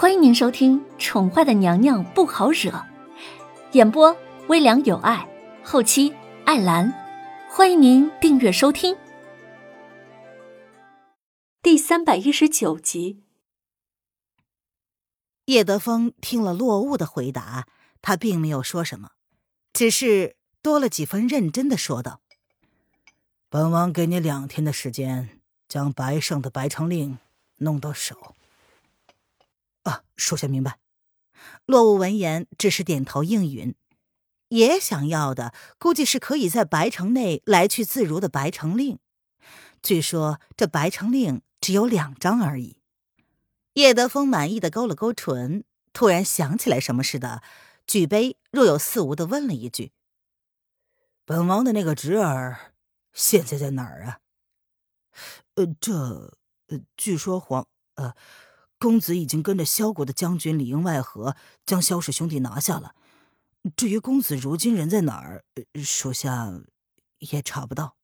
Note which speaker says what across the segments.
Speaker 1: 欢迎您收听《宠坏的娘娘不好惹》，演播微凉有爱，后期艾兰。欢迎您订阅收听。第三百一十九集，
Speaker 2: 叶德峰听了落雾的回答，他并没有说什么，只是多了几分认真的说道：“
Speaker 3: 本王给你两天的时间，将白胜的白城令弄到手。”
Speaker 2: 啊，属下明白。落雾闻言，只是点头应允。爷想要的，估计是可以在白城内来去自如的白城令。据说这白城令只有两张而已。叶德风满意的勾了勾唇，突然想起来什么似的，举杯若有似无的问了一句：“
Speaker 3: 本王的那个侄儿现在在哪儿啊？”“
Speaker 4: 呃，这……呃，据说皇……呃。”公子已经跟着萧国的将军里应外合，将萧氏兄弟拿下了。至于公子如今人在哪儿，属下也查不到。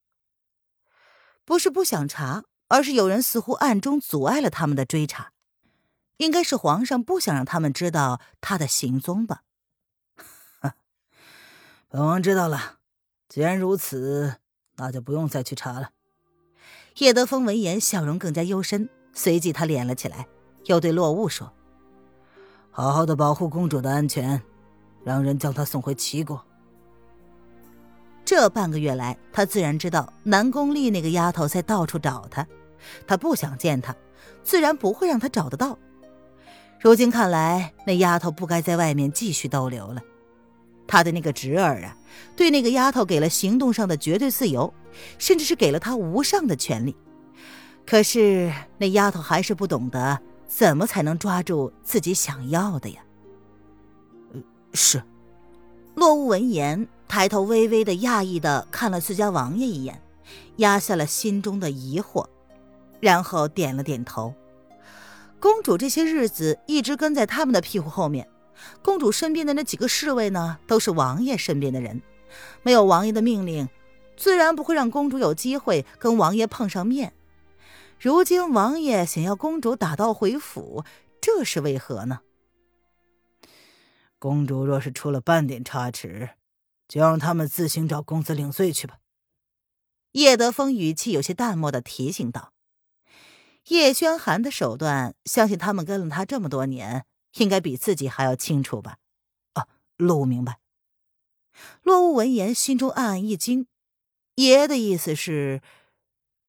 Speaker 2: 不是不想查，而是有人似乎暗中阻碍了他们的追查。应该是皇上不想让他们知道他的行踪吧。
Speaker 3: 本王知道了。既然如此，那就不用再去查了。
Speaker 2: 叶德风闻言，笑容更加幽深，随即他敛了起来。又对洛雾说：“
Speaker 3: 好好的保护公主的安全，让人将她送回齐国。”
Speaker 2: 这半个月来，他自然知道南宫丽那个丫头在到处找他，他不想见她，自然不会让她找得到。如今看来，那丫头不该在外面继续逗留了。他的那个侄儿啊，对那个丫头给了行动上的绝对自由，甚至是给了她无上的权利。可是那丫头还是不懂得。怎么才能抓住自己想要的呀？
Speaker 4: 是。
Speaker 2: 落雾闻言，抬头微微的讶异的看了自家王爷一眼，压下了心中的疑惑，然后点了点头。公主这些日子一直跟在他们的屁股后面，公主身边的那几个侍卫呢，都是王爷身边的人，没有王爷的命令，自然不会让公主有机会跟王爷碰上面。如今王爷想要公主打道回府，这是为何呢？
Speaker 3: 公主若是出了半点差池，就让他们自行找公子领罪去吧。
Speaker 2: 叶德风语气有些淡漠的提醒道：“叶轩寒的手段，相信他们跟了他这么多年，应该比自己还要清楚吧？”
Speaker 4: 啊，洛雾明白。
Speaker 2: 洛雾闻言，心中暗暗一惊，爷的意思是？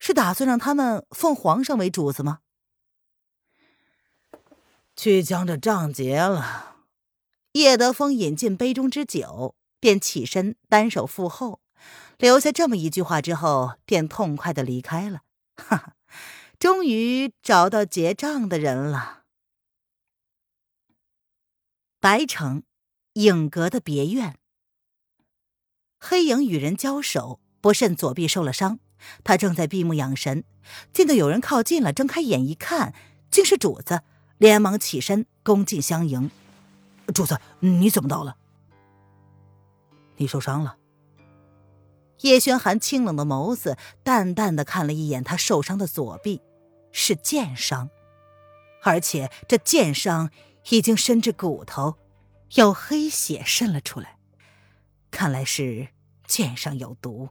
Speaker 2: 是打算让他们奉皇上为主子吗？
Speaker 3: 去将这账结了。
Speaker 2: 叶德风饮尽杯中之酒，便起身单手负后，留下这么一句话之后，便痛快的离开了。哈哈，终于找到结账的人了。白城影阁的别院，黑影与人交手，不慎左臂受了伤。他正在闭目养神，见到有人靠近了，睁开眼一看，竟是主子，连忙起身恭敬相迎。
Speaker 4: 主子，你怎么到了？你受伤了？
Speaker 2: 叶轩寒清冷的眸子淡淡的看了一眼他受伤的左臂，是剑伤，而且这剑伤已经深至骨头，有黑血渗了出来，看来是剑上有毒。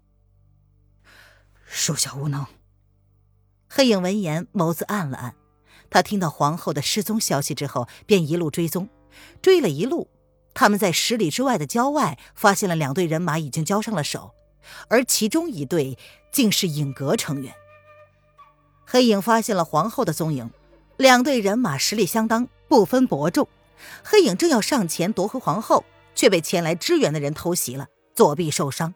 Speaker 4: 属下无能。
Speaker 2: 黑影闻言，眸子暗了暗。他听到皇后的失踪消息之后，便一路追踪，追了一路，他们在十里之外的郊外发现了两队人马，已经交上了手，而其中一队竟是影阁成员。黑影发现了皇后的踪影，两队人马实力相当，不分伯仲。黑影正要上前夺回皇后，却被前来支援的人偷袭了，左臂受伤。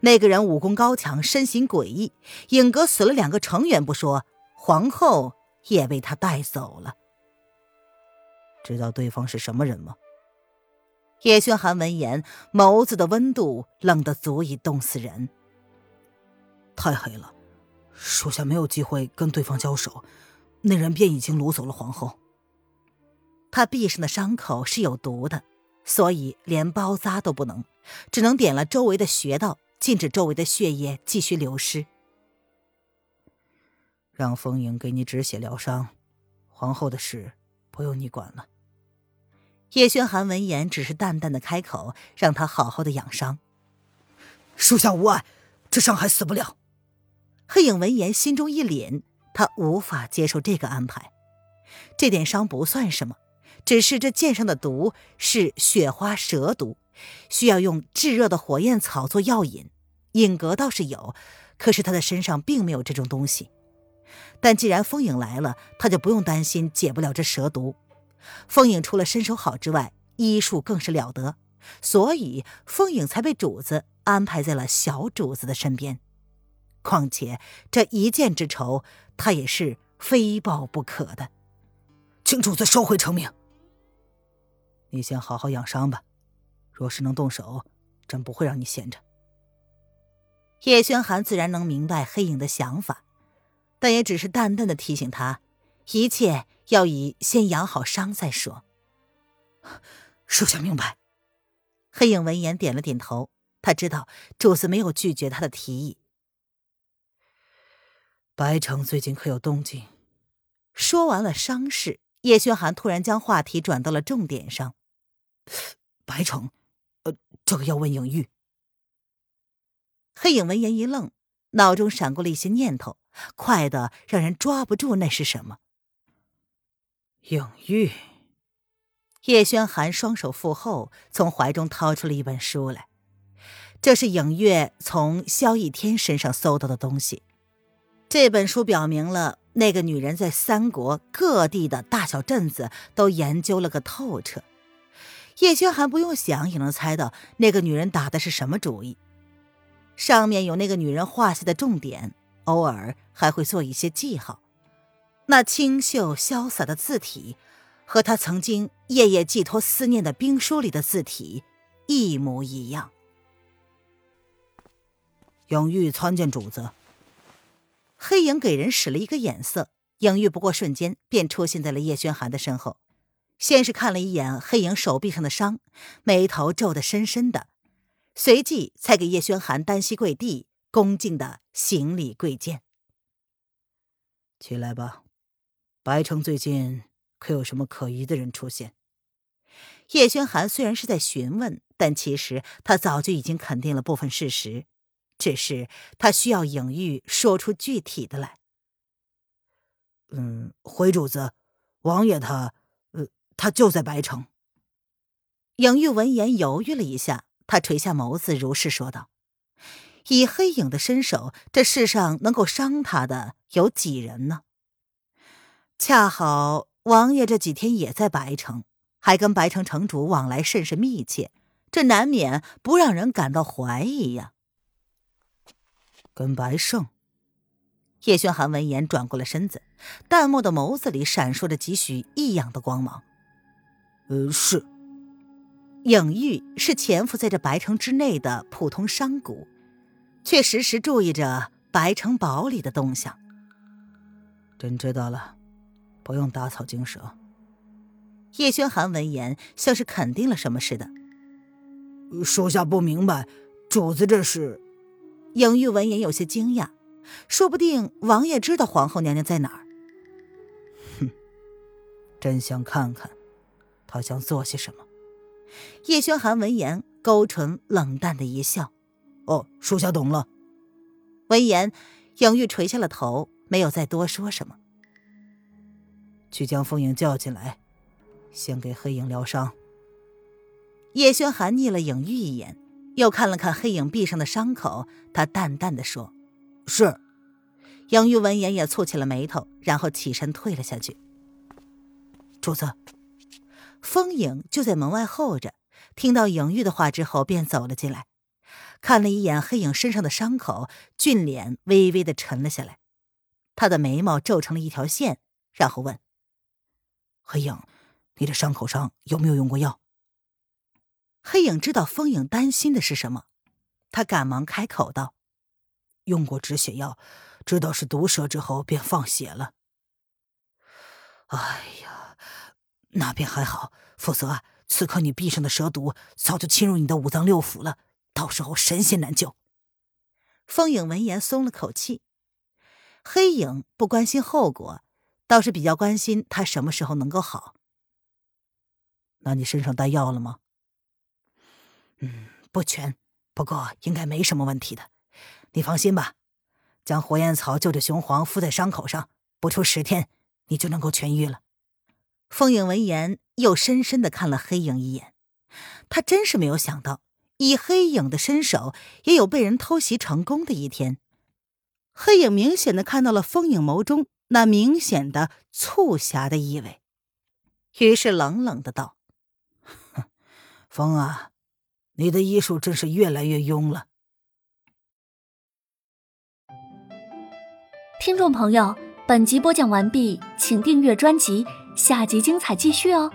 Speaker 2: 那个人武功高强，身形诡异。影阁死了两个成员不说，皇后也被他带走了。
Speaker 4: 知道对方是什么人吗？
Speaker 2: 叶轩寒闻言，眸子的温度冷得足以冻死人。
Speaker 4: 太黑了，属下没有机会跟对方交手，那人便已经掳走了皇后。
Speaker 2: 他臂上的伤口是有毒的，所以连包扎都不能，只能点了周围的穴道。禁止周围的血液继续流失。
Speaker 3: 让风影给你止血疗伤，皇后的事不用你管了。
Speaker 2: 叶轩寒闻言，只是淡淡的开口，让他好好的养伤。
Speaker 4: 属下无碍，这伤还死不了。
Speaker 2: 黑影闻言，心中一凛，他无法接受这个安排。这点伤不算什么，只是这剑上的毒是雪花蛇毒，需要用炙热的火焰草做药引。影格倒是有，可是他的身上并没有这种东西。但既然风影来了，他就不用担心解不了这蛇毒。风影除了身手好之外，医术更是了得，所以风影才被主子安排在了小主子的身边。况且这一剑之仇，他也是非报不可的。
Speaker 4: 请主子收回成命。
Speaker 3: 你先好好养伤吧，若是能动手，朕不会让你闲着。
Speaker 2: 叶轩寒自然能明白黑影的想法，但也只是淡淡的提醒他，一切要以先养好伤再说。
Speaker 4: 属下明白。
Speaker 2: 黑影闻言点了点头，他知道主子没有拒绝他的提议。
Speaker 3: 白城最近可有动静？
Speaker 2: 说完了伤势，叶轩寒突然将话题转到了重点上。
Speaker 4: 白城，呃，这个要问影玉。
Speaker 2: 黑影闻言一愣，脑中闪过了一些念头，快的让人抓不住那是什么。
Speaker 3: 影玉，
Speaker 2: 叶轩寒双手负后，从怀中掏出了一本书来。这是影月从萧逸天身上搜到的东西。这本书表明了那个女人在三国各地的大小镇子都研究了个透彻。叶轩寒不用想也能猜到那个女人打的是什么主意。上面有那个女人画下的重点，偶尔还会做一些记号。那清秀潇洒的字体，和他曾经夜夜寄托思念的兵书里的字体一模一样。
Speaker 3: 影玉参见主子。
Speaker 2: 黑影给人使了一个眼色，影玉不过瞬间便出现在了叶轩寒的身后。先是看了一眼黑影手臂上的伤，眉头皱得深深的。随即才给叶轩寒单膝跪地，恭敬的行礼跪见。
Speaker 3: 起来吧，白城最近可有什么可疑的人出现？
Speaker 2: 叶轩寒虽然是在询问，但其实他早就已经肯定了部分事实，只是他需要影玉说出具体的来。
Speaker 4: 嗯，回主子，王爷他，呃，他就在白城。
Speaker 2: 影玉闻言犹豫了一下。他垂下眸子，如是说道：“以黑影的身手，这世上能够伤他的有几人呢？恰好王爷这几天也在白城，还跟白城城主往来甚是密切，这难免不让人感到怀疑呀。”
Speaker 3: 跟白胜，
Speaker 2: 叶轩寒闻言转过了身子，淡漠的眸子里闪烁着几许异样的光芒。
Speaker 4: “呃，是。”
Speaker 2: 影玉是潜伏在这白城之内的普通商贾，却时时注意着白城堡里的动向。
Speaker 3: 朕知道了，不用打草惊蛇。
Speaker 2: 叶轩寒闻言，像是肯定了什么似的。
Speaker 4: 属下不明白，主子这是？
Speaker 2: 影玉闻言有些惊讶，说不定王爷知道皇后娘娘在哪儿。
Speaker 3: 哼，朕想看看，他想做些什么。
Speaker 2: 叶轩寒闻言，勾唇冷淡的一笑：“
Speaker 4: 哦，属下懂了。”
Speaker 2: 闻言，影玉垂下了头，没有再多说什么。
Speaker 3: 去将风影叫进来，先给黑影疗伤。
Speaker 2: 叶轩寒睨了影玉一眼，又看了看黑影臂上的伤口，他淡淡的说：“
Speaker 4: 是。”
Speaker 2: 影玉闻言也蹙起了眉头，然后起身退了下去。
Speaker 4: 主子。
Speaker 2: 风影就在门外候着，听到影玉的话之后，便走了进来，看了一眼黑影身上的伤口，俊脸微微的沉了下来，他的眉毛皱成了一条线，然后问：“
Speaker 4: 黑影，你的伤口上有没有用过药？”
Speaker 2: 黑影知道风影担心的是什么，他赶忙开口道：“
Speaker 4: 用过止血药，知道是毒蛇之后，便放血了。”哎呀！那便还好，否则啊，此刻你臂上的蛇毒早就侵入你的五脏六腑了，到时候神仙难救。
Speaker 2: 风影闻言松了口气，黑影不关心后果，倒是比较关心他什么时候能够好。
Speaker 5: 那你身上带药了吗？
Speaker 6: 嗯，不全，不过应该没什么问题的。你放心吧，将火焰草就着雄黄敷在伤口上，不出十天，你就能够痊愈了。
Speaker 2: 风影闻言，又深深的看了黑影一眼。他真是没有想到，以黑影的身手，也有被人偷袭成功的一天。黑影明显的看到了风影眸中那明显的促狭的意味，于是冷冷的道：“哼
Speaker 5: 风啊，你的医术真是越来越庸了。”
Speaker 1: 听众朋友，本集播讲完毕，请订阅专辑，下集精彩继续哦。